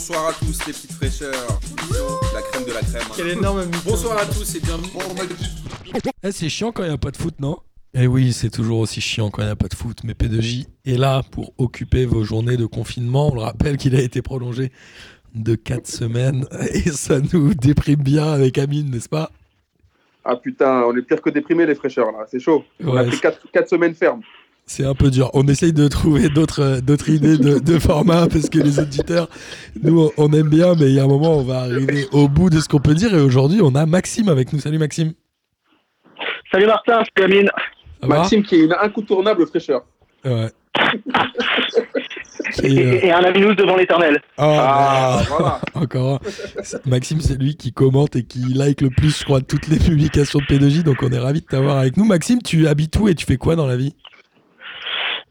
bonsoir à tous les petites fraîcheurs. La crème de la crème. Quel énorme mytho. Bonsoir à tous et bienvenue. Eh, c'est chiant quand il n'y a pas de foot, non? Eh oui, c'est toujours aussi chiant quand il n'y a pas de foot. Mais P2J est là pour occuper vos journées de confinement. On le rappelle qu'il a été prolongé de 4 semaines et ça nous déprime bien avec Amine, n'est-ce pas? Ah putain, on est pire que déprimés les fraîcheurs là, c'est chaud. On a pris 4, semaines fermes. C'est un peu dur. On essaye de trouver d'autres euh, idées de, de format parce que les auditeurs, nous, on- aime bien, mais il y a un moment, on va arriver au bout de ce qu'on peut dire. Et aujourd'hui, on a Maxime avec nous. Salut Maxime. Salut Martin, c'est Amine. Maxime qui est une incontournable fraîcheur. Ouais. Et, Et, euh, et un Aminous devant l'éternel. oh, Ah, merde. voilà. Encore un. Maxime, c'est lui qui commente et qui like le plus, je crois, toutes les publications de P2J. Donc, on est ravis de t'avoir avec nous. Maxime, tu habites où et tu fais quoi dans la vie?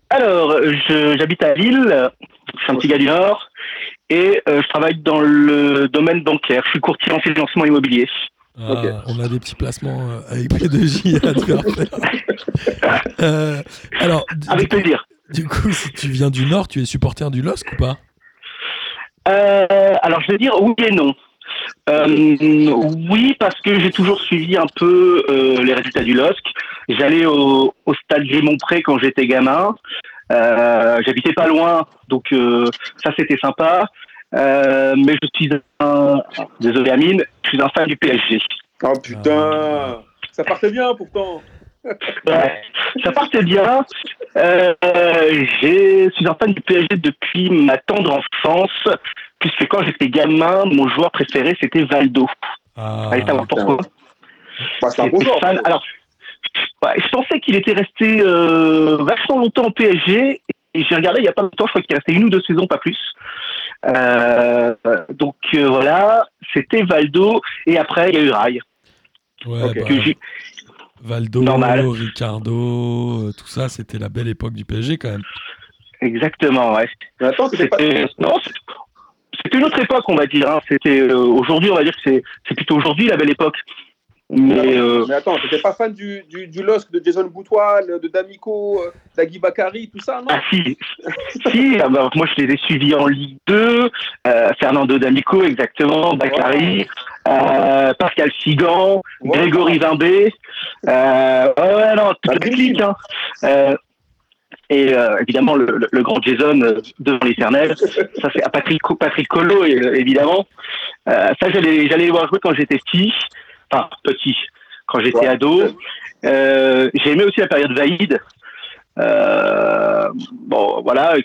Alors, j'habite à Lille, je suis un petit gars du Nord, et euh, je travaille dans le domaine bancaire. Je suis courtier en financement immobilier. Ah. On a des petits placements euh, avec P2J à te faire. Euh, alors, du, Avec plaisir. du coup, si tu viens du Nord, tu es supporter du LOSC ou pas? Alors, je vais dire oui et non. Euh, oui, parce que j'ai toujours suivi un peu euh, les résultats du LOSC. J'allais au, au stade Grimont-Pré quand j'étais gamin. Euh, J'habitais pas loin, donc euh, ça c'était sympa. Euh, mais je suis un, désolé Amine, je suis un fan du PSG. Oh putain, ça partait bien pourtant. Ouais, ça partait bien. Euh, je suis un fan du PSG depuis ma tendre enfance, puisque quand j'étais gamin, mon joueur préféré c'était Valdo. ah, Allez savoir pourquoi. Bah, c'est un fan. Alors, ouais, je pensais qu'il était resté euh, vachement longtemps au PSG. Et j'ai regardé il n'y a pas longtemps, je crois qu'il est resté une ou deux saisons, pas plus. Euh, donc euh, voilà, c'était Valdo. Et après, il y a eu Rai. ouais, bah, que Valdo, Normal. Ricardo, euh, tout ça, c'était la belle époque du PSG quand même. Exactement, ouais. Mais attends, c'était pas. Non, c'était une autre époque, on va dire. hein. C'était euh, aujourd'hui, on va dire que c'est plutôt aujourd'hui la belle époque. Mais euh, Mais attends, t'étais pas fan du, du, du LOSC de Jason Boutoil, de D'Amico, euh, d'Agui Bakari, tout ça, non? Ah si, si. ah bah, moi je les ai suivis en Ligue 2. euh, Fernando D'Amico, exactement, Bakary, euh, Pascal Sigan. Grégory Vimbé. Euh, ouais, non, toute Bah, la clique. Hein. Et euh, évidemment le, le- le grand Jason euh, devant l'éternel. Ça c'est à Patrick, Patrick Collot, euh, évidemment. Euh, ça j'allais j'allais voir jouer quand j'étais petit. Enfin, petit. Quand j'étais Ouais. ado. Euh, J'ai aimé aussi la période Vaïd. Euh, bon, voilà.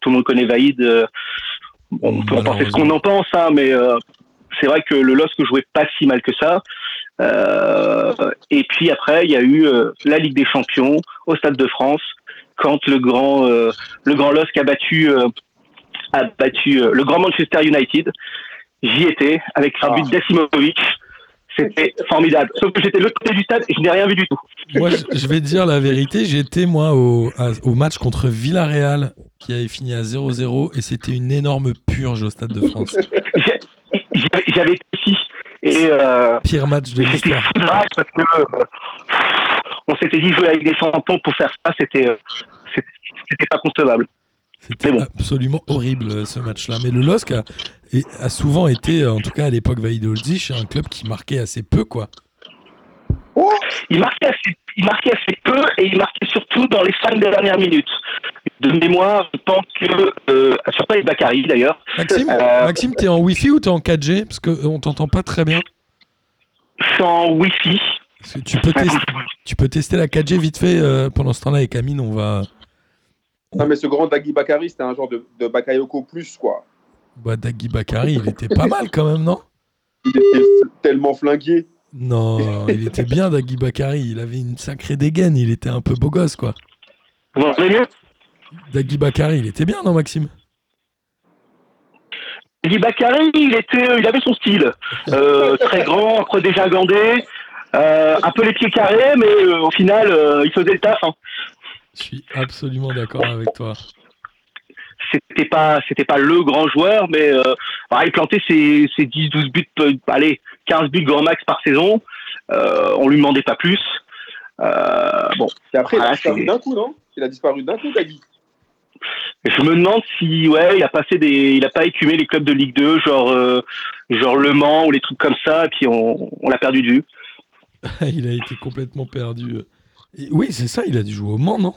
Tout le monde connaît Vaïd. bon, on peut en penser ce qu'on en pense, hein, mais euh, c'est vrai que le LOSC jouait pas si mal que ça. Euh, et puis après, il y a eu euh, la Ligue des Champions au Stade de France, quand le grand, euh, le grand LOSC a battu, euh, a battu euh, le grand Manchester United. J'y étais avec un but d'Asimovic. C'était formidable. Sauf que j'étais de l'autre côté du stade et je n'ai rien vu du tout. Moi, je, vais te dire la vérité, j'étais moi au, à- au match contre Villarreal qui avait fini à 0-0 et c'était une énorme purge au Stade de France. J'avais ici et euh, Pire match de C'était l'histoire. parce que on s'était dit jouer avec des champions pour faire ça, c'était euh, c'était c'était pas concevable. C'était bon. absolument horrible euh, ce match-là. Mais le LOSC a, souvent été, euh, en tout cas à l'époque Vaïdoldzich, un club qui marquait assez peu quoi. Oh Il marquait assez, il marquait assez peu et il marquait surtout dans les cinq dernières minutes. De mémoire, je pense que euh, surtout avec Bakary d'ailleurs. Maxime, Euh, Maxime, t'es en Wi-Fi ou t'es en 4G Parce qu'on t'entend pas très bien. Je suis en Wi-Fi. Tu, peux tester, tu peux tester la 4G vite fait euh, pendant ce temps-là avec Amine. On va. Non, mais ce grand Dagui Bakari, c'était un genre de, de Bakayoko plus, quoi. Bah, Dagui Bakary, il était pas mal quand même, non? Il était tellement flingué. Non, il était bien, Dagui Bakary. Il avait une sacrée dégaine. Il était un peu beau gosse, quoi. Mieux Dagui Bakary, il était bien, non, Maxime? Guy Bakary, il était, il avait son style, Euh, très grand, après déjà gandé, euh, un peu les pieds carrés, mais euh, au final, euh, il faisait le taf. hein. Je suis absolument d'accord avec toi. c'était pas c'était pas le grand joueur mais euh, bah, il plantait ses, ses 10 12 buts euh, allez 15 buts grand max par saison euh, on lui demandait pas plus euh, bon Et après, il a Ah, disparu d'un coup, non? Il a disparu d'un coup, Dagui. je me demande si ouais, il a passé des, il a pas écumé les clubs de Ligue 2, genre euh, genre Le Mans ou les trucs comme ça, et puis on, on l'a perdu de vue. il a été complètement perdu. Et oui, c'est ça, il a dû jouer au Mans, non?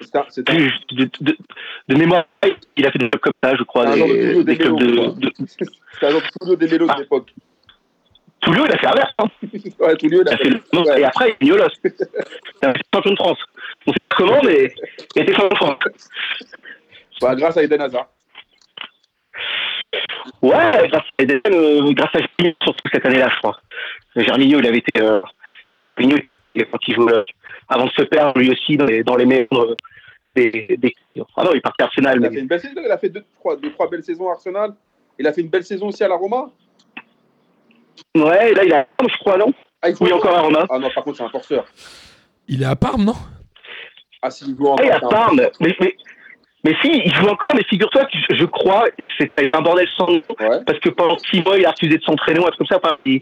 C'est un- c'est un- De, de- de mémoire, il a fait des clubs comme ça, je crois, c'est un genre de des, des clubs de, C'est un genre de l'époque. Toulouse, il a fait Anvers, hein. Ouais, il Il a fait fait. le- non, ouais. Et après, il est Niolos. Il a fait champion de France. On sait pas comment, mais il était champion de France. Bah, grâce à Eden Hazard. Ouais, grâce à Eden, euh, grâce à surtout cette année-là, je crois. Germinho, il avait été. Euh, il- quand il jouait, euh, avant de se perdre, lui aussi, dans les, dans les euh, des, des. Ah non, il partait à Arsenal, Il a mais. fait une belle saison. Il a fait deux, trois, deux, trois belles saisons à Arsenal. Il a fait une belle saison aussi à la Roma. Ouais, là, il a. Je crois, non? Ah, il Oui, encore à Roma. Ah non, par contre, c'est un forceur. Il est à Parme, non? Ah, s'il joue encore. Ah, il c'est un Parme. mais, mais si, il joue encore, mais figure-toi que je, je crois, c'était un bordel sans nom, Ouais. parce que pendant six mois, il a refusé de s'entraîner ou un truc comme ça. Enfin, il,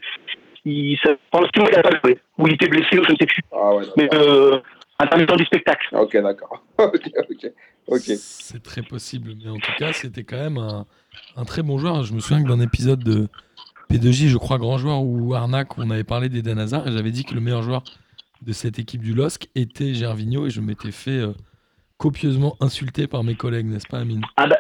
il, ça- pendant six mois, il n'a pas joué. Ou il était blessé, ou je ne sais plus. Ah ouais, Mais euh, intermittent du spectacle. Ok, d'accord. ok, ok. Ok. C'est très possible, mais en tout cas, c'était quand même un, un très bon joueur. Je me souviens que d'un épisode de P2J, je crois, grand joueur ou Arnaque, où on avait parlé d'Eden Hazard et j'avais dit que le meilleur joueur de cette équipe du LOSC était Gervinho et je m'étais fait euh, copieusement insulter par mes collègues, n'est-ce pas, Amine Ah bah,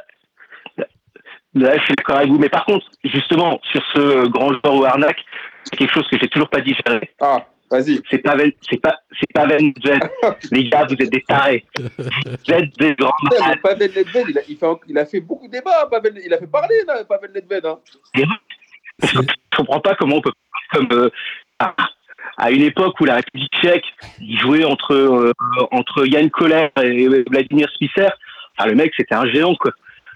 là, je suis d'accord avec vous. Mais par contre, justement, sur ce grand joueur au arnaque, c'est quelque chose que j'ai toujours pas digéré. Ah, vas-y. C'est pas, Ven- c'est pas, c'est pas Van Jet. Les gars, vous êtes des tarés. Vous êtes des grands malades. Pavel Nedved, il a, il, fait, il a fait beaucoup de débats. Pavel, il a fait parler, là, Pavel Nedved. Hein. Je comprends pas comment on peut, comme, euh, à, une époque où la République tchèque jouait entre, euh, entre Yann Koller et Vladimir Spisser. Enfin, le mec, c'était un géant, quoi.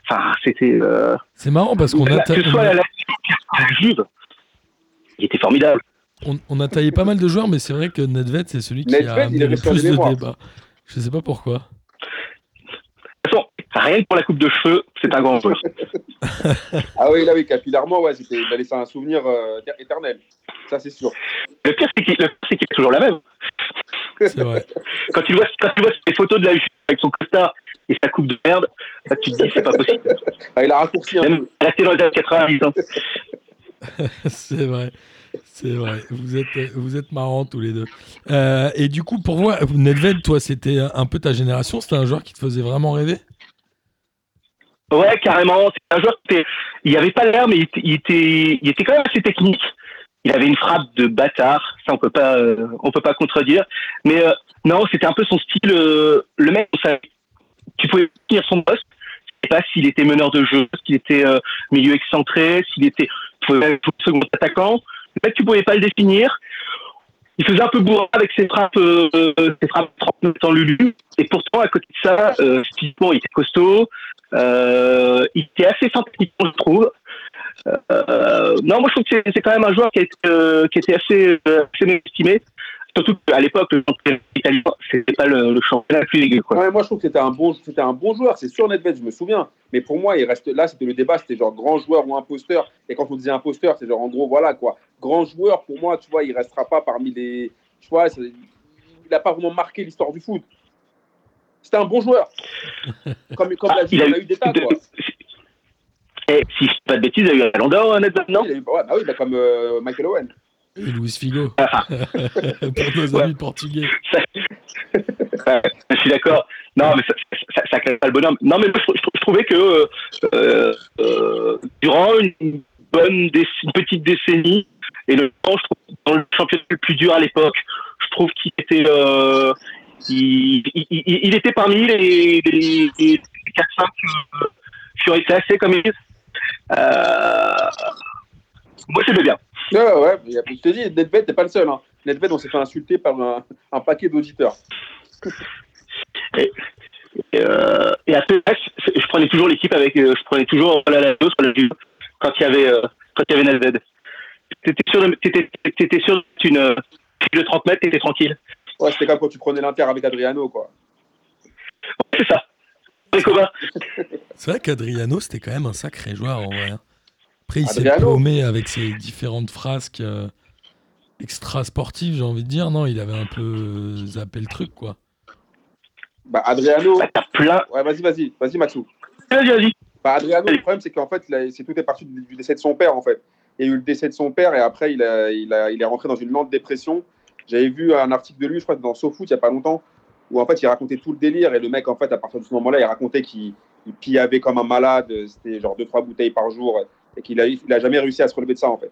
Enfin, c'était, euh, C'est marrant parce qu'on a, que ce soit la ou la Juve, il était formidable. on, on a taillé pas mal de joueurs, mais c'est vrai que Nedved, c'est celui qui a Nedved, il amené le plus de débats. Je sais pas pourquoi. Rien que pour la coupe de cheveux, c'est un grand joueur. Ah oui, là, oui, capillairement, ouais, c'était, il a laissé un souvenir euh, éternel. Ça, c'est sûr. Le pire, c'est qu'il est toujours la même. C'est vrai. Quand tu vois, quand tu vois ces photos de la Juve avec son costard et sa coupe de merde, là, tu te dis, c'est pas possible. Ah, il a raccourci un peu. Même resté dans les années 90. hein. c'est vrai. C'est vrai. Vous êtes, vous êtes marrants tous les deux. Euh, et du coup, pour moi, Nedved, toi, c'était un peu ta génération. C'était un joueur qui te faisait vraiment rêver? Ouais, carrément. C'est un joueur qui était, il avait pas l'air, mais il était, il était, quand même assez technique. Il avait une frappe de bâtard. Ça, on peut pas, euh, on peut pas contredire. Mais euh, non, c'était un peu son style. euh, le mec, tu pouvais tenir son poste. Je sais pas s'il était meneur de jeu, s'il était euh, milieu excentré, s'il était, second attaquant. Le mec, tu pouvais pas le définir. Il faisait un peu bourrin avec ses frappes, euh, ses frappes 30 mètres en lulu. Et pourtant, à côté de ça, euh, physiquement, il était costaud. Euh, il était assez sympathique, je trouve. Euh, non, moi je trouve que c'est- quand même un joueur qui, a été, euh, qui était assez, assez estimé. Surtout qu'à l'époque, le championnat c'était pas le, championnat le plus dégueu. Moi, je trouve que c'était un bon, joueur. C'est sûr, Nedved, je me souviens. Mais pour moi, il reste là. C'était le débat. C'était genre grand joueur ou imposteur. Et quand on disait imposteur, c'est genre en gros, voilà quoi. Grand joueur, pour moi, tu vois, il restera pas parmi les. Tu vois, il n'a pas vraiment marqué l'histoire du foot. C'était un bon joueur. Comme, comme Ah, la Juve, il a a eu des tas, quoi. Et si je dis pas de bêtises, il y a eu un Ballon d'Or, Nedved, non Il a eu- ouais, bah oui, bah comme euh, Michael Owen. Et Luis Figo. Ah, pour nos Ouais. amis portugais. Ouais, je suis d'accord. Non, mais ça, ça, ça crée pas le bonhomme. Non, mais je, je- je trouvais que euh, euh, durant une bonne déc- une petite décennie, et le temps, je trouve, dans le championnat le plus dur à l'époque, je trouve qu'il était, euh, il, il, il- il était parmi les, les, les 4-5 euh, qui ont été assez comme ils. Euh, moi, j'aimais bien. Ouais, ouais, je te dis, Nedved, t'es pas le seul. Hein. Nedved, on s'est fait insulter par un, un paquet d'auditeurs. Et, euh, et après, je, je prenais toujours l'équipe avec, euh, je prenais toujours la sur la Juve quand il y avait, euh, quand il y avait Nedved. T'étais sûr, de- t'étais, t'étais sûr euh, file de 30 mètres, t'étais tranquille. Ouais, c'était comme quand tu prenais l'Inter avec Adriano, quoi. C'est ça. C'est vrai qu'Adriano, c'était quand même un sacré joueur en vrai. hein. Après, il s'est paumé avec ses différentes frasques euh, extra sportives, j'ai envie de dire. Non, il avait un peu zappé le truc, quoi. Bah, Adriano. Bah, t'as plein. Ouais, vas-y, vas-y, vas-y, Maxou. Vas-y, vas-y. Bah, Adriano, le problème, c'est qu'en fait, là, c'est tout est parti du, du décès de son père, en fait. Il y a eu le décès de son père et après, il, a, il, a, il est rentré dans une lente dépression. J'avais vu un article de lui, je crois, dans SoFoot, il n'y a pas longtemps, où en fait, il racontait tout le délire. Et le mec, en fait, à partir de ce moment-là, il racontait qu'il il pillait comme un malade. C'était genre 2-3 bouteilles par jour. Et qu'il a, il a jamais réussi à se relever de ça, en fait.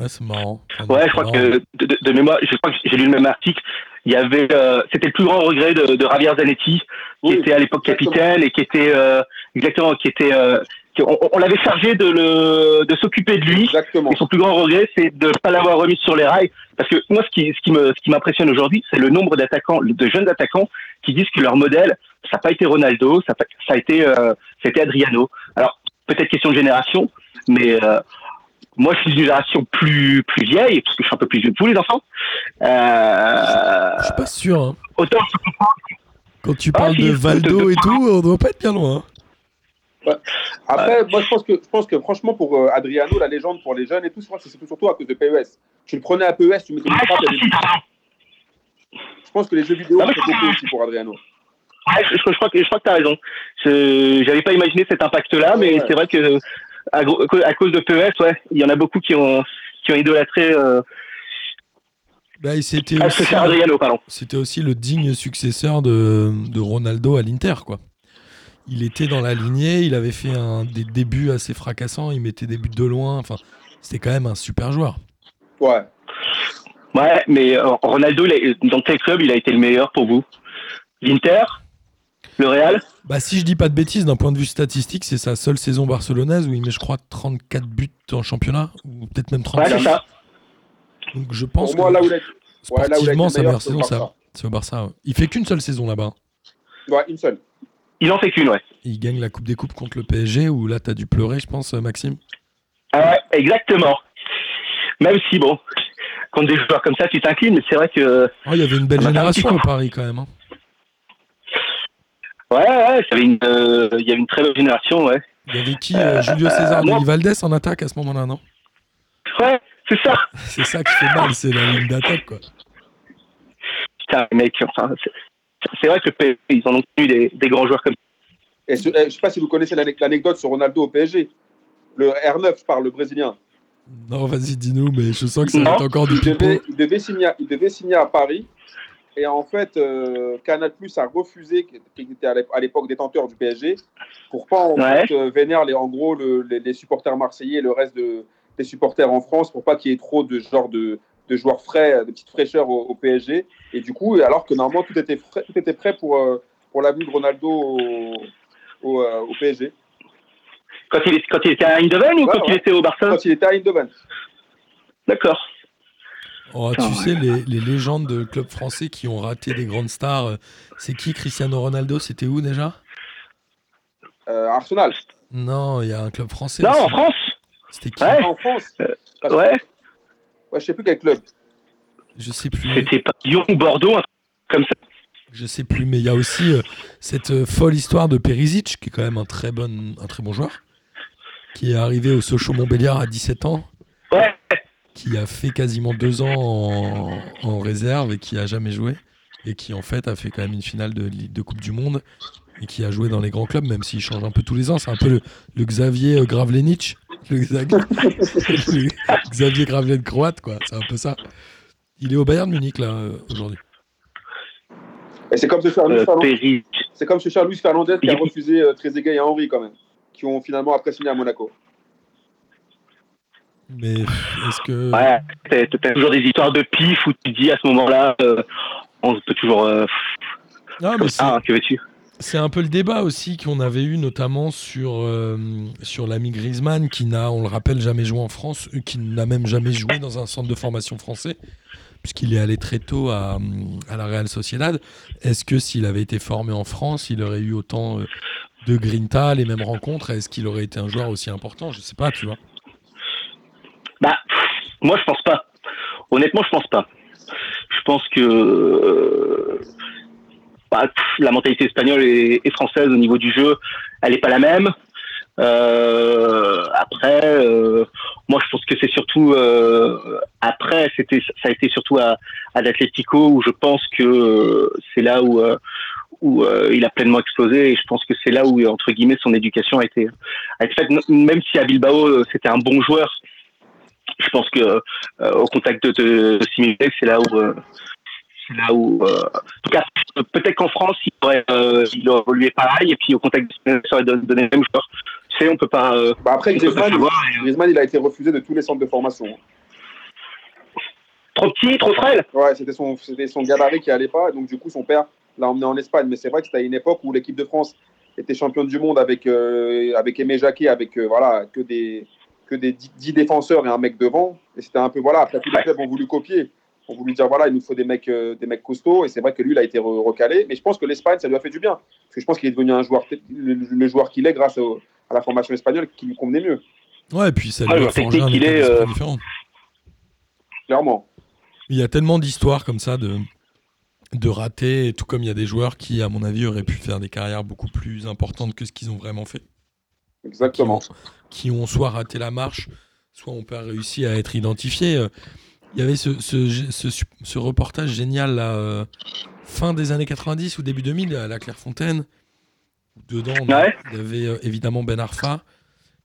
Ouais, c'est marrant. Ouais, je crois marrant. que de, de- de mémoire, je crois que j'ai lu le même article. Il y avait, euh, c'était le plus grand regret de, de Javier Zanetti, qui Oui, était à l'époque capitaine et qui était euh, exactement, qui était, euh, on, on l'avait chargé de le, de s'occuper de lui. Exactement. Et son plus grand regret, c'est de ne pas l'avoir remis sur les rails. Parce que moi, ce qui, ce qui me, ce qui m'impressionne aujourd'hui, c'est le nombre d'attaquants, de jeunes attaquants, qui disent que leur modèle, ça n'a pas été Ronaldo, ça, ça a été, euh, ça a été Adriano. Alors, peut-être question de génération, mais euh, moi, je suis d'une génération plus, plus vieille, parce que je suis un peu plus vieux que vous, les enfants. Euh, Je suis pas sûr. hein. autant Quand tu Ah, parles si, de de- Valdo de- et tout, on doit pas être bien loin. hein. Après, moi, je pense, que, je pense que franchement, pour euh, Adriano, la légende pour les jeunes et tout, je pense que c'est surtout à cause de PES. Tu le prenais à PES, tu mettais une frappe, il y avait- Je pense que les jeux vidéo, Ah, c'est beaucoup aussi pour Adriano. Ouais, je, je crois que je crois que t'as raison. Je j'avais pas imaginé cet impact-là, mais Ouais. c'est vrai que à, cause de PES, ouais, il y en a beaucoup qui ont qui ont idolâtré euh, Bah, c'était ah, aussi, c'est Adriano, pardon. c'était aussi le digne successeur de, de Ronaldo à l'Inter, quoi. Il était dans la lignée, il avait fait un, des débuts assez fracassants, il mettait des buts de loin. Enfin, c'était quand même un super joueur. Ouais. Ouais, mais euh, Ronaldo, dans quel club il a été le meilleur pour vous L'Inter, le Real? Bah, si je dis pas de bêtises, d'un point de vue statistique, c'est sa seule saison barcelonaise où il met, je crois, 34 buts en championnat, ou peut-être même Ouais, 35. c'est ça. Donc je pense Pour moi, que là où il a, ouais, là où sportivement, sa meilleur, meilleure c'est au saison, ça- Barça. c'est au Barça. ouais. Il fait qu'une seule saison là-bas. Ouais, une seule. Il en fait qu'une, ouais. Il gagne la Coupe des Coupes contre le PSG, où là, t'as dû pleurer, je pense, euh, Maxime. Ah exactement. Même si bon, contre des joueurs comme ça, tu t'inclines, mais c'est vrai que Oh, il y avait une belle génération au Paris quand même. hein. ouais, ouais, il y avait une, euh, il y avait une très bonne génération, ouais. Il y avait qui euh, Julio César Denis Valdés en attaque à ce moment-là, non? Ouais, c'est ça. C'est ça qui fait mal, c'est la ligne d'attaque, quoi. Putain, mec, enfin, c'est- vrai que le ils en ont eu des, des grands joueurs comme Et ce- eh, je sais pas si vous connaissez l'ane- l'anecdote sur Ronaldo au PSG. Le R9, je parle, le Brésilien. Non, vas-y, dis-nous, mais je sens que ça Non. va être encore du Il devait, il, devait signer, à- il devait signer à Paris. Et en fait, euh, Canal Plus a refusé, qui était à l'ép- à l'époque détenteur du PSG, pour pas en Ouais. fait, euh, vénère les, en gros le- les, les supporters marseillais et le reste de, des supporters en France, pour pas qu'il y ait trop de genre de, de joueurs frais, de petites fraîcheurs au, au PSG. Et du coup, alors que normalement tout était, frais- tout était prêt pour, euh, pour l'avenue de Ronaldo au, au, euh, au PSG, quand il, quand il était à Eindhoven ou Ouais, quand il était au Barça quand il était à Eindhoven. D'accord. Oh, tu sais, les, les légendes de clubs français qui ont raté des grandes stars, euh, c'est qui Cristiano Ronaldo? C'était où déjà? Euh, Arsenal. Non, il y a un club français. Non, aussi. en France C'était qui? Ouais. En France. Euh, Ouais, Ouais, je sais plus quel club. Je sais plus. c'était pas Lyon ou Bordeaux, un truc comme ça. Je sais plus, mais il y a aussi euh, cette euh, folle histoire de Perisic, qui est quand même un très bon, un très bon joueur, qui est arrivé au Sochaux Montbéliard à 17 ans, Ouais, qui a fait quasiment deux ans en, en réserve et qui a jamais joué, et qui en fait a fait quand même une finale de, Ligue- de Coupe du Monde, et qui a joué dans les grands clubs, même s'il change un peu tous les ans. C'est un peu le, le Xavier euh, Gravlenic, le, Xa- le Xavier Gravlen croate, quoi. C'est un peu ça. Il est au Bayern Munich là euh, aujourd'hui. Et c'est comme ce euh, Fernandez, c'est comme ce Fernandez qui a refusé euh, Trezeguet et Henry quand même, qui ont finalement après signé à Monaco. Mais est-ce que Ouais, t'as toujours des histoires de pif où tu dis à ce moment-là, euh, on peut toujours. Euh, Non, mais c'est- ah, que veux-tu? C'est un peu le débat aussi qu'on avait eu notamment sur, euh, sur l'ami Griezmann qui n'a, on le rappelle, jamais joué en France, euh, qui n'a même jamais joué dans un centre de formation français, puisqu'il est allé très tôt à, à la Real Sociedad. Est-ce que s'il avait été formé en France, il aurait eu autant euh, de grinta, les mêmes rencontres Est-ce qu'il aurait été un joueur aussi important? Je sais pas, tu vois. Bah, moi, je pense pas. Honnêtement, je pense pas. Je pense que bah, la mentalité espagnole et, et française au niveau du jeu, elle est pas la même. Euh, après, euh, moi, je pense que c'est surtout euh, après, c'était, ça a été surtout à, à l'Atlético où je pense que euh, c'est là où euh, où il a pleinement explosé. Et je pense que c'est là où, entre guillemets, son éducation a été, a été faite. Même si à Bilbao, c'était un bon joueur, je pense que au contact de, de c'est là où c'est là où, euh, en tout cas, peut-être qu'en France, il aurait, euh, il aurait évolué pareil, et puis au contact de ça aurait donné le même joueur. Tu sais, on peut pas. Euh, bah après, Griezmann, il, Griezmann, il a été refusé de tous les centres de formation. Trop petit, trop frêle Ouais, c'était son, son gabarit qui allait pas, donc du coup, son père l'a emmené en Espagne. Mais c'est vrai que c'était à une époque où l'équipe de France était championne du monde avec, avec Aimé Jacquet, avec voilà, que des que des 10 défenseurs et un mec devant. Et c'était un peu, voilà, après tous les clubs ont voulu copier on voulu dire voilà, il nous faut des mecs, euh, des mecs costauds. Et c'est vrai que lui, il a été recalé. Mais je pense que l'Espagne, ça lui a fait du bien. Parce que je pense qu'il est devenu un joueur, le, joueur qu'il est grâce à la formation espagnole qui lui convenait mieux. Ouais, et puis ça lui a forgé un est, euh... différent. Clairement. Il y a tellement d'histoires comme ça de, de ratés, tout comme il y a des joueurs qui, à mon avis, auraient pu faire des carrières beaucoup plus importantes que ce qu'ils ont vraiment fait. Exactement. Qui ont, soit raté la marche, soit ont pas réussi à être identifiés. Il y avait ce, ce, reportage génial, là, euh, fin des années 90 ou début 2000, à la Clairefontaine. Dedans, il y avait euh, évidemment Ben Arfa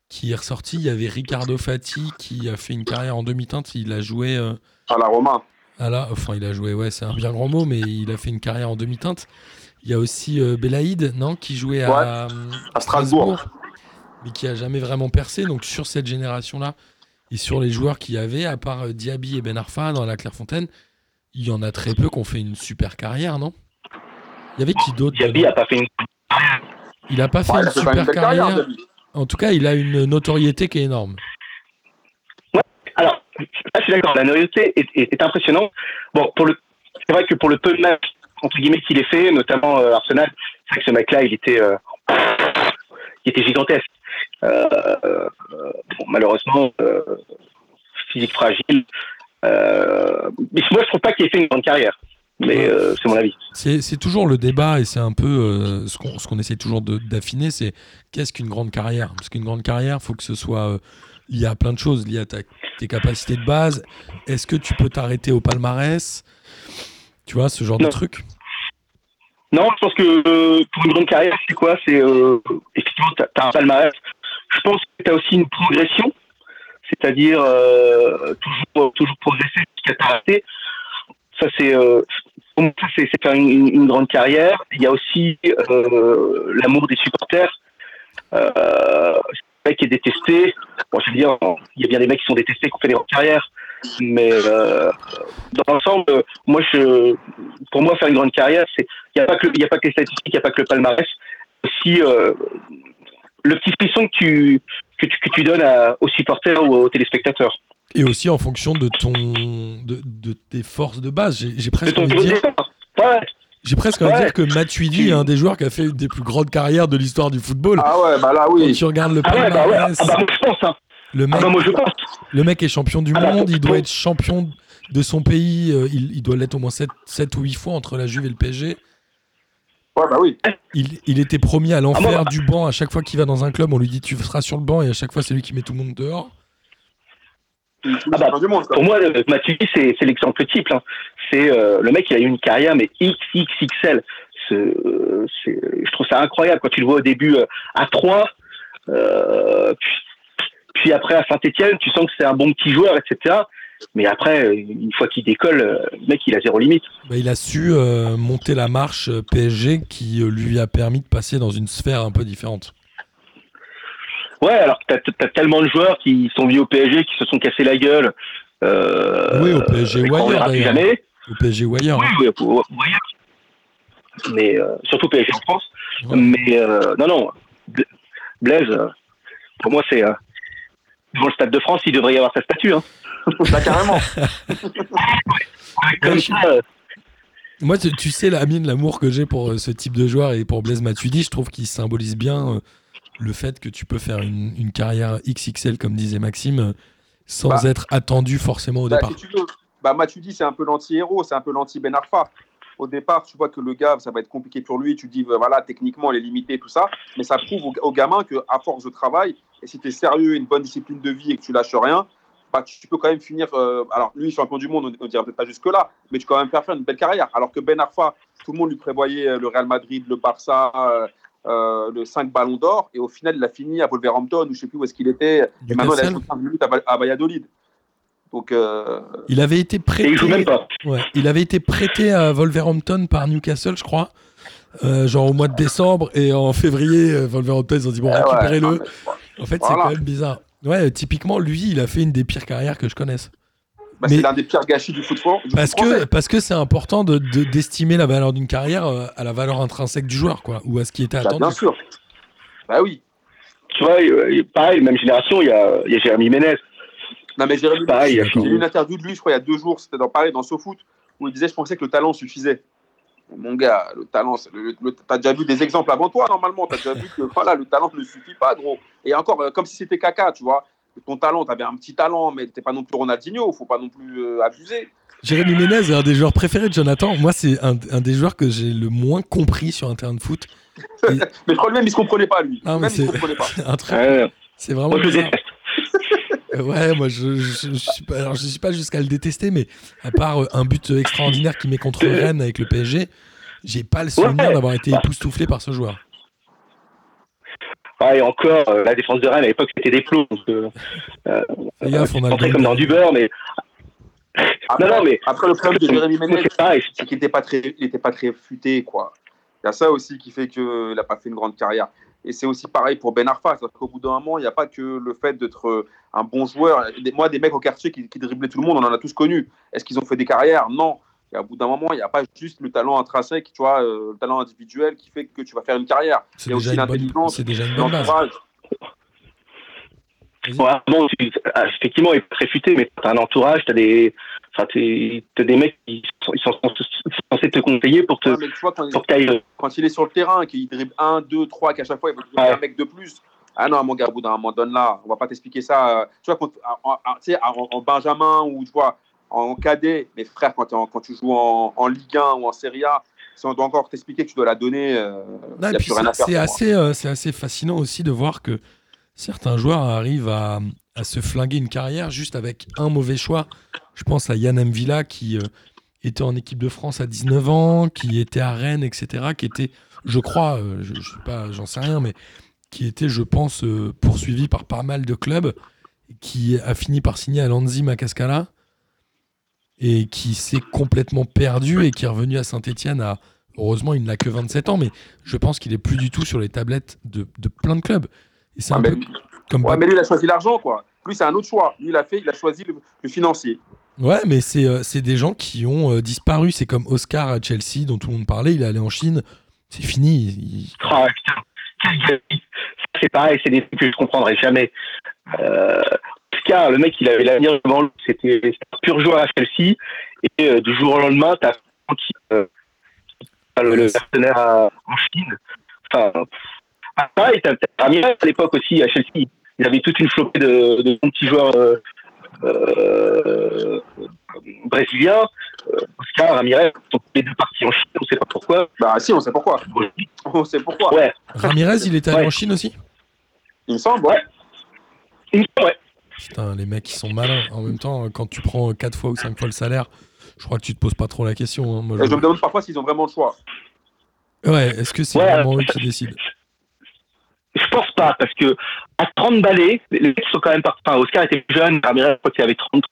qui est ressorti. Il y avait Ricardo Fati qui a fait une carrière en demi-teinte. Il a joué. Euh, à la Roma. À la, enfin, il a joué, ouais, c'est un bien grand mot, mais il a fait une carrière en demi-teinte. Il y a aussi Belaïd, non, qui jouait à, à Strasbourg, mais qui a jamais vraiment percé. Donc sur cette génération-là, et sur les joueurs qu'il y avait, à part euh, Diaby et Ben Arfa dans la Clairefontaine, il y en a très peu qui ont fait une super carrière, non? Il y avait qui d'autre Diaby n'a pas fait une Il n'a pas fait une super carrière. en tout cas, il a une notoriété qui est énorme. Ouais, alors, je suis d'accord, la notoriété est, impressionnante. Bon, pour le, c'est vrai que pour le peu de matchs, entre guillemets, qu'il ait fait, notamment euh, Arsenal, c'est vrai que ce mec-là, il était, euh, il était gigantesque. Euh, bon, malheureusement, euh, physique fragile. Euh, mais moi, je trouve pas qu'il ait fait une grande carrière. Mais c'est mon avis. C'est toujours le débat et c'est un peu ce qu'on qu'on essaie toujours d'affiner, c'est qu'est-ce qu'une grande carrière? Parce qu'une grande carrière, faut que ce soit il y a plein de choses liées à tes capacités de base. Est-ce que tu peux t'arrêter au palmarès? Tu vois, ce genre de truc? Non, je pense que pour une grande carrière, c'est quoi? C'est effectivement, tu as, un palmarès, je pense que tu as aussi une progression, c'est-à-dire euh, toujours, toujours progresser jusqu'à t'arrêter. Ça, c'est euh, faire une, grande carrière. Il y a aussi euh, l'amour des supporters. Euh, qui est détesté. Je veux dire, il y a bien des mecs qui sont détestés qui ont fait des grandes carrières. Mais euh, dans l'ensemble, moi, je, pour moi, faire une grande carrière, c'est il n'y a pas que a pas que les statistiques, il n'y a pas que le palmarès. Aussi, euh, le petit frisson que tu, que tu, que tu donnes aux supporters ou aux téléspectateurs. Et aussi en fonction de ton de, de tes forces de base. J'ai presque envie de dire. J'ai presque envie de dire que Matuidi est un des joueurs qui a fait une des plus grandes carrières de l'histoire du football. Ah ouais, bah là oui. Quand tu regardes le ah ouais, bah ouais. ah bah moi je pense. Hein. Le mec, ah bah moi je pense. Le mec est champion du ah bah, monde, il doit être champion de son pays, euh, il, il, doit l'être au moins 7, 7 ou 8 fois entre la Juve et le PSG. Bah oui. Il, était promis à l'enfer ah, du banc. À chaque fois qu'il va dans un club, on lui dit tu seras sur le banc et à chaque fois c'est lui qui met tout le monde dehors. Ah bah, pour moi, Mathieu, c'est l'exemple type. Hein. C'est euh, le mec, il a eu une carrière mais XXXL. je trouve ça incroyable quand tu le vois au début euh, à 3, euh, puis, après à Saint-Etienne, tu sens que c'est un bon petit joueur, etc. Mais après, une fois qu'il décolle, euh, le mec, il a zéro limite. Bah, il a su euh, monter la marche euh, PSG qui lui a permis de passer dans une sphère un peu différente. Ouais, alors tu as, tellement de joueurs qui sont venus au PSG, qui se sont cassés la gueule. oui, au PSG Wire d'ailleurs. Au PSG Wire. Oui, oui, Mais surtout PSG en France. Mais non, non. Blaise, pour moi, c'est. Dans le Stade de France, il devrait y avoir sa statue. Hein. bah, carrément. Moi, tu, sais, la mine, l'amour que j'ai pour euh, ce type de joueur et pour Blaise Matuidi, je trouve qu'il symbolise bien euh, le fait que tu peux faire une, carrière XXL, comme disait Maxime, euh, sans bah. être attendu forcément au bah, départ. Si tu veux, bah, Matuidi, c'est un peu l'anti-héros, c'est un peu l'anti-Ben Arfa. Au départ, tu vois que le gars, ça va être compliqué pour lui. Tu dis, voilà, techniquement, il est limité, tout ça. Mais ça prouve au, au gamin qu'à force de travail, et si tu es sérieux, une bonne discipline de vie et que tu lâches rien, bah, tu peux quand même finir. euh, alors, lui, champion du monde, on ne dirait peut-être pas jusque-là, mais tu peux quand même faire faire une belle carrière. Alors que Ben Arfa, tout le monde lui prévoyait euh, le Real Madrid, le Barça, euh, euh, le 5 ballons d'or, et au final, il a fini à Wolverhampton, ou je ne sais plus où est-ce qu'il était, et maintenant, il a Newcastle. joué 15 minutes à, à Valladolid. Donc, euh, Il avait été Et prêté. il joue même pas. Ouais, il avait été prêté à Wolverhampton par Newcastle, je crois. euh, genre au mois de décembre et en février, Wolverhampton ils ont dit bon ouais, récupérez-le. mais- En fait, Voilà. c'est quand même bizarre. Ouais, typiquement, lui, il a fait une des pires carrières que je connaisse. bah, c'est l'un des pires gâchis du foot, fran- du Parce foot que parce que c'est important de de- d'estimer la valeur d'une carrière euh, à la valeur intrinsèque du joueur, quoi, ou à ce qui était Bah, attendu. bien sûr. Bah oui. Tu vois, euh, pareil, même génération, il y a, il y a Jérémy Ménez. Non, mais Jérémy, Pareil, il y a D'accord. J'ai lu une interview de lui, je crois, il y a deux jours, c'était dans Paris, dans SoFoot, où il disait Je pensais que le talent suffisait. Mon gars, le talent, le, le- t'as déjà vu des exemples avant toi, normalement. T'as déjà vu que voilà, le talent ne suffit pas, gros. Et encore, euh, comme si c'était caca, tu vois. Ton talent, t'avais un petit talent, mais t'es pas non plus Ronaldinho, faut pas non plus euh, abuser. Jérémy Ménez est un des joueurs préférés de Jonathan. Moi, c'est un, un des joueurs que j'ai le moins compris sur un terrain de foot. Mais je crois que même il se comprenait pas, lui. Ah, même il c'est- se comprenait pas. Un truc, c'est vraiment Moi, je le bizarre. déteste. Euh, Ouais, moi je, je, je suis pas, alors je suis pas jusqu'à le détester, mais à part euh, un but extraordinaire qui met contre Rennes avec le PSG, j'ai pas le souvenir Ouais. d'avoir été époustouflé par ce joueur. Ah, et encore, euh, la défense de Rennes à l'époque, c'était des plombs. Donc, euh, Fais gaffe, on a comme de- dans du beurre, mais Après, non, mais après, le problème de Jérémy Ménez, c'est pareil. c'est qu'il n'était pas très, il était pas très futé, quoi. Il y a ça aussi qui fait qu'il n'a pas fait une grande carrière. Et c'est aussi pareil pour Ben Arfa. C'est-à-dire qu'au bout d'un moment, il n'y a pas que le fait d'être euh, un bon joueur. Moi, des mecs au quartier qui, qui driblaient tout le monde, on en a tous connu. Est-ce qu'ils ont fait des carrières? Non. Et au bout d'un moment, il n'y a pas juste le talent intrinsèque, tu vois, euh, le talent individuel qui fait que tu vas faire une carrière. C'est déjà, aussi une bonne- l'intelligence, c'est déjà une bonne base. Ouais, bon, tu- ah, effectivement, il est très futé, mais t'as un entourage, t'as des, enfin, t'es- t'as des mecs qui sont, ils sont censés te conseiller pour te, Ouais, mais tu vois, quand, pour il est sur le terrain, qu'il dribble 1, 2, 3, qu'à chaque fois, il veut Ouais. un mec de plus. Ah non, mon gars, au bout d'un moment, donne là. On va pas t'expliquer ça. euh, Tu vois, quand- en, en- tu sais, en- en Benjamin ou tu vois, en cadet, mes frères, quand, tu joues en, en Ligue 1 ou en Serie A, si on doit encore t'expliquer que tu dois la donner, euh, c'est assez, euh, c'est assez fascinant aussi de voir que certains joueurs arrivent à, à se flinguer une carrière juste avec un mauvais choix. Je pense à Yann Mvila qui euh, était en équipe de France à 19 ans, qui était à Rennes, etc., qui était, je crois, euh, pas, j'en sais rien, mais qui était, je pense, euh, poursuivi par pas mal de clubs, qui a fini par signer à Lanzi Macascala et qui s'est complètement perdu et qui est revenu à Saint-Etienne à, heureusement, il n'a que 27 ans, mais je pense qu'il est plus du tout sur les tablettes de plein de clubs. Et c'est Ouais, un mais, peu comme ouais, mais lui, il a choisi l'argent, quoi. Lui, c'est un autre choix. Lui, il a fait, il a choisi le, le financier. Ouais, mais c'est euh, c'est des gens qui ont euh, disparu. C'est comme Oscar à Chelsea, dont tout le monde parlait. Il est allé en Chine. C'est fini. Il- Ah. C'est pareil, c'est des trucs que je comprendrai jamais. Euh, Oscar, le mec, il avait l'avenir devant lui. C'était un pur joueur à Chelsea. Et euh, du jour au lendemain, t'as qui, euh, le, le partenaire à- en Chine. Enfin, pareil, t'as t'as Ramirez à l'époque aussi à Chelsea. Ils avaient toute une flopée de, petits joueurs euh, euh, brésiliens. Euh, Oscar, Ramirez, sont les deux partis en Chine. On sait pas pourquoi. Bah, si, on sait pourquoi. On sait pourquoi. Ouais, Ramirez, il était allé Ouais. en Chine aussi? Il me semble, ouais. ouais. Putain, les mecs, ils sont malins. En même temps, quand tu prends 4 fois ou 5 fois le salaire, je crois que tu te poses pas trop la question. hein. Moi, je- je me demande parfois s'ils ont vraiment le choix. Ouais, est-ce que c'est Ouais, vraiment euh, eux qui décident? Je pense pas, parce que à 30 balais, les mecs sont quand même partis. Enfin, Oscar était jeune, Ramirez, je crois qu'il avait 30,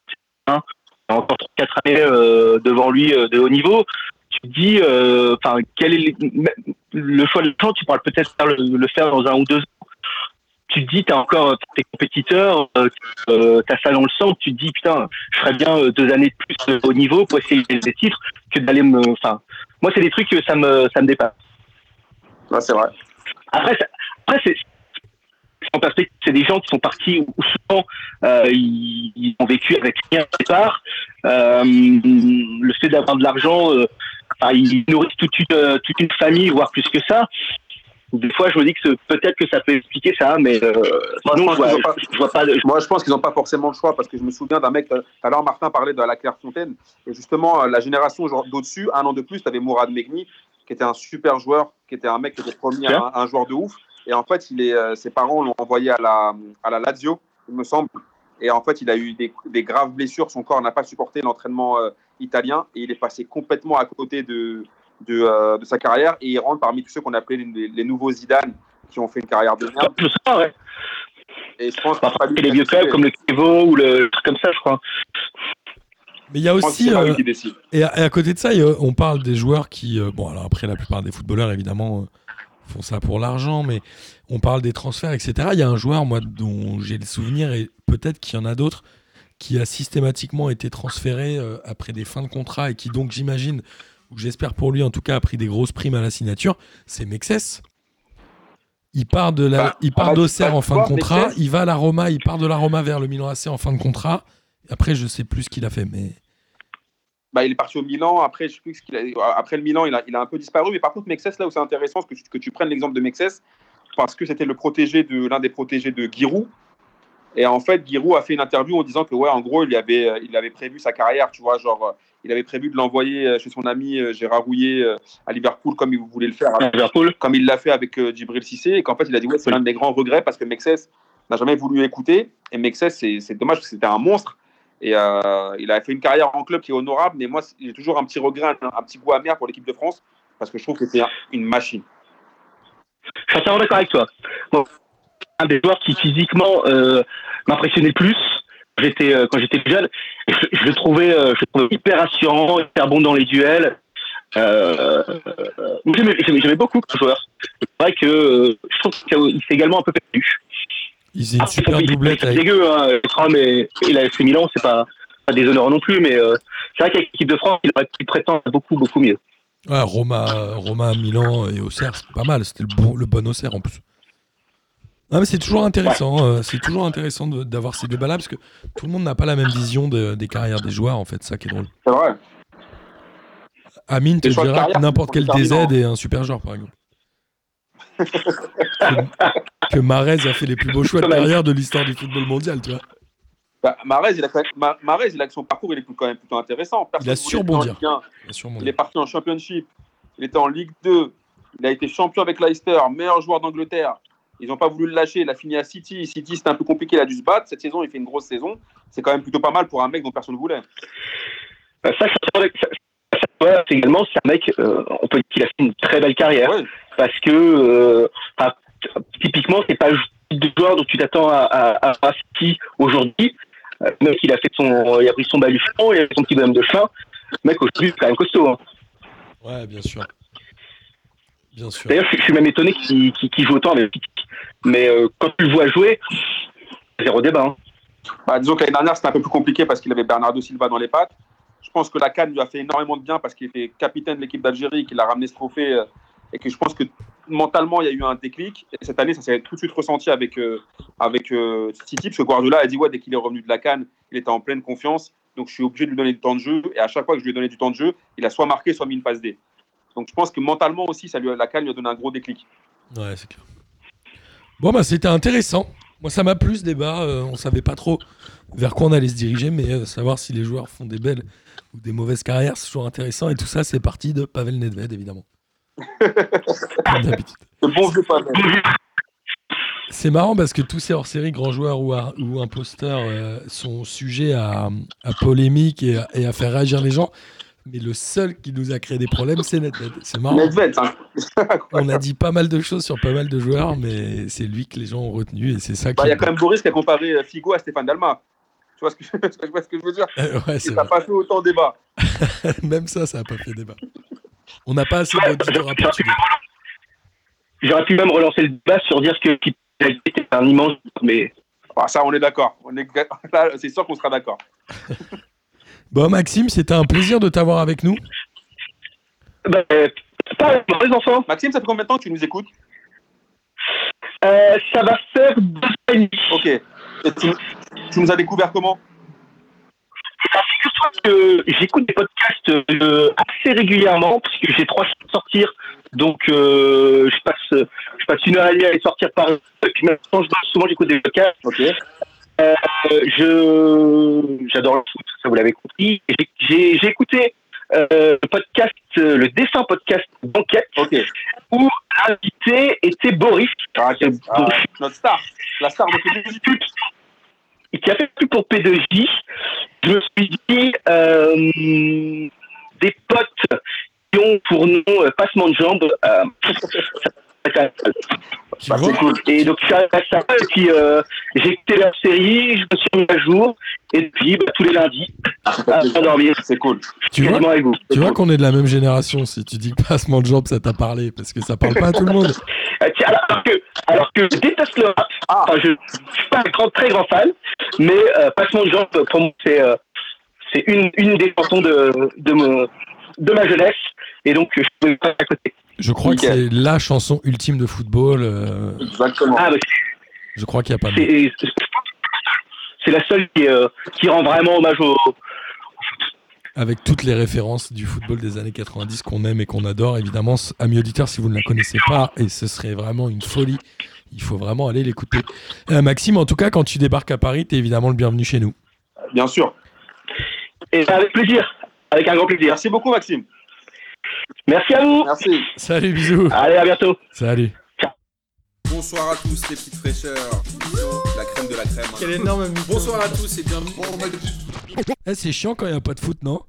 31, il a encore 4 années euh, devant lui euh, de haut niveau. Tu te dis, euh, enfin, quel est le, le choix de temps Tu pourras peut-être faire le, le faire dans un ou deux ans. Tu te dis, t'as encore tes compétiteurs, euh, euh, t'as ça dans le sang, tu te dis, putain, je ferais bien euh, deux années de plus de haut niveau pour essayer des titres que d'aller me. Enfin, moi, c'est des trucs que ça me, ça me dépasse. Ouais, c'est vrai. Après, ça- après c'est en perspective, c'est des gens qui sont partis où souvent euh, ils, ont vécu avec rien au départ. Euh, le fait d'avoir de l'argent, euh, enfin, ils nourrissent toute une, toute une famille, voire plus que ça. Des fois, je me dis que peut-être que ça peut expliquer ça, mais Moi, je sinon, pense je vois, pas- je vois pas. de- Moi, je pense qu'ils n'ont pas forcément le choix parce que je me souviens d'un mec, tout à l'heure, Martin parlait de la Clairefontaine. Et justement, la génération d'au-dessus, un an de plus, tu avais Mourad Megni, qui était un super joueur, qui était un mec qui était un, un joueur de ouf. Et en fait, il est, euh, ses parents l'ont envoyé à la, à la Lazio, il me semble. Et en fait, il a eu des, des graves blessures. Son corps n'a pas supporté l'entraînement euh, italien et il est passé complètement à côté de, de, euh, de, sa carrière. Et il rentre parmi tous ceux qu'on appelait les, les, nouveaux Zidane qui ont fait une carrière de merde. Tout ça, ouais. Et je pense Parfois, les vieux clubs comme le Kevo ou le truc comme ça, je crois. Mais il y a aussi, euh, et, à, et, à, côté de ça, a, on parle des joueurs qui, euh, bon, alors après la plupart des footballeurs évidemment euh, font ça pour l'argent, mais on parle des transferts, etc. Il y a un joueur, moi, dont j'ai le souvenir, et peut-être qu'il y en a d'autres, qui a systématiquement été transféré euh, après des fins de contrat et qui donc, j'imagine, ou j'espère pour lui en tout cas, a pris des grosses primes à la signature, c'est Mexès. Il part de la, bah, il part d'Auxerre en fin de contrat, Mexès. il va à la Roma, il part de la Roma vers le Milan AC en fin de contrat. Après, je sais plus ce qu'il a fait, mais bah, il est parti au Milan. Après, je sais plus ce qu'il a. Après le Milan, il a, il a un peu disparu. Mais par contre, Mexès, là où c'est intéressant, c'est que, tu, que tu prennes l'exemple de Mexès, parce que c'était le protégé de l'un des protégés de Giroud. Et en fait, Giroud a fait une interview en disant que, ouais, en gros, il avait, il avait prévu sa carrière, tu vois, genre, il avait prévu de l'envoyer chez son ami Gérard Rouillet à Liverpool, comme il voulait le faire, Liverpool. comme il l'a fait avec Djibril Cissé, et qu'en fait, il a dit, ouais, c'est l'un des grands regrets parce que Mexès n'a jamais voulu écouter. Et Mexès, c'est dommage parce que c'était un monstre. Et euh, il a fait une carrière en club qui est honorable, mais moi, j'ai toujours un petit regret, un, petit goût amer pour l'équipe de France, parce que je trouve que c'est une machine. Je suis d'accord avec toi. Bon, un des joueurs qui physiquement euh, m'impressionnait plus euh, quand j'étais jeune, je, je, le trouvais, hyper assurant, hyper bon dans les duels. J'aimais, j'aimais beaucoup ce joueur. C'est vrai que je trouve qu'il s'est également un peu perdu. Il faisait une super ah, doublette. C'est avec... dégueu, hein. mais il a fait Milan, c'est pas, pas déshonorant non plus, mais euh, c'est vrai qu'avec l'équipe de France, il aurait pu prétendre beaucoup, beaucoup mieux. Ouais, Roma, Roma, Milan et Auxerre, c'est pas mal. C'était le bon, le bon Auxerre en plus. Non, mais c'est toujours intéressant. Ouais. Euh, c'est toujours intéressant d'avoir ces débats-là parce que tout le monde n'a pas la même vision de, des carrières des joueurs, en fait. Ça qui est drôle. C'est vrai. Amine te dira que n'importe quel DZ est un super joueur, par exemple que, Marez a fait les plus beaux choix de carrière de l'histoire du football mondial, tu vois. Bah, Marez, il a, Marez, il a son parcours, il est quand même plutôt intéressant. Personne il a surbondir. Il est parti en Championship, il était en Ligue 2, il a été champion avec Leicester, meilleur joueur d'Angleterre. Ils n'ont pas voulu le lâcher, il a fini à City. City, c'était un peu compliqué, il a dû se battre. Cette saison, il fait une grosse saison. C'est quand même plutôt pas mal pour un mec dont personne ne voulait. Ça, c'est également, c'est un mec, euh, on peut dire qu'il a fait une très belle carrière. Ouais. Parce que, euh, typiquement, c'est pas le de joueur dont tu t'attends à, à, à, aujourd'hui. Euh, mec, il a fait son, il a pris son baluchon, il a fait son petit bonhomme de chemin. Mec, aujourd'hui, c'est quand même costaud. Hein. Ouais, bien sûr. Bien sûr. D'ailleurs, je, je, suis même étonné qu'il qu qu joue autant avec Mais euh, quand tu le vois jouer, zéro débat. Hein. Bah, disons que l'année dernière, c'était un peu plus compliqué parce qu'il avait Bernardo Silva dans les pattes. Je pense que la Cannes lui a fait énormément de bien parce qu'il était capitaine de l'équipe d'Algérie, qu'il a ramené ce trophée euh, et que je pense que mentalement, il y a eu un déclic. Et cette année, ça s'est tout de suite ressenti avec, euh, avec euh, parce que Guardiola a dit ouais, dès qu'il est revenu de la Cannes, il était en pleine confiance. Donc je suis obligé de lui donner du temps de jeu. Et à chaque fois que je lui ai donné du temps de jeu, il a soit marqué, soit mis une passe D. Donc je pense que mentalement aussi, ça lui, la Cannes lui a donné un gros déclic. Ouais, c'est clair. Bon, bah c'était intéressant. Moi, ça m'a plu ce débat. Euh, on savait pas trop vers quoi on allait se diriger, mais euh, savoir si les joueurs font des belles ou des mauvaises carrières, c'est toujours intéressant. Et tout ça, c'est parti de Pavel Nedved, évidemment. C'est marrant parce que tous ces hors-série grands joueurs ou, à, ou imposteurs euh, sont sujets à, à polémique et à, et à, faire réagir les gens. Mais le seul qui nous a créé des problèmes, c'est Nedved. C'est marrant. Nedved, hein. On a dit pas mal de choses sur pas mal de joueurs, mais c'est lui que les gens ont retenu et c'est ça bah. Il y a quand même Boris qui a comparé Figo à Stéphane Dalma. Tu vois ce que, tu vois ce que je veux dire? Euh, ouais, Ça n'a pas fait autant débat. même ça, ça n'a pas fait débat. On n'a pas assez d'auditeurs portugais. J'aurais pu même relancer le débat sur dire que était un immense, mais. Ah, ça, on est d'accord. Est... C'est sûr qu'on sera d'accord. bon, Maxime, c'était un plaisir de t'avoir avec nous. Ben, pas les enfants. Maxime, ça fait combien de temps que tu nous écoutes? Euh, Ça va faire deux ans et demi. Ok. Et tu, tu nous as découvert comment? Que j'écoute des podcasts euh, assez régulièrement parce que j'ai trois choses à sortir, donc euh, je passe je passe une heure et demie à les sortir par. Puis maintenant, souvent j'écoute des podcasts. Ok. Euh, je j'adore le foot, ça vous l'avez compris. J'ai écouté euh, le podcast, le dessin podcast d'enquête, okay. où l'invité était Boris. Ah, ah, notre star, la star de qui a fait plus pour P2J, je me suis dit euh, des potes qui ont pour nom euh, passement de jambes. euh, Bah, c'est cool. et donc, ça, et puis euh, j'ai écouté la série, je me suis mis à jour, et puis bah, tous les lundis, fait à dormir, C'est cool. Tu vois, quasiment avec vous. tu vois qu'on est de la même génération si tu dis que passement de jambes ça t'a parlé parce que ça parle pas à tout le monde. Euh, alors, que, alors que je déteste le rap, Ah. enfin, je ne suis pas un grand, très grand fan, mais euh, Passement de jambes, pour moi, c'est euh, c'est une, une des chansons de, de, mon- de ma jeunesse, et donc je pouvais pas à côté. Je crois que c'est la chanson ultime de football. euh, Exactement. Ah, bah, je crois qu'il n'y a pas de. mieux. c'est la seule qui, euh, qui rend vraiment hommage au. Avec toutes les références du football des années 90 qu'on aime et qu'on adore. Évidemment, amis auditeurs, si vous ne la connaissez pas, et ce serait vraiment une folie, il faut vraiment aller l'écouter. Euh, Maxime, en tout cas, quand tu débarques à Paris, tu es évidemment le bienvenu chez nous. Bien sûr. Et avec plaisir, avec un grand plaisir. Merci beaucoup, Maxime. Merci à vous. Merci. Salut, bisous. Allez, à bientôt. Salut. Bonsoir à tous les petites fraîcheurs. La crème de la crème. énorme Bonsoir à tous et bienvenue. Eh, c'est chiant quand il n'y a pas de foot, non?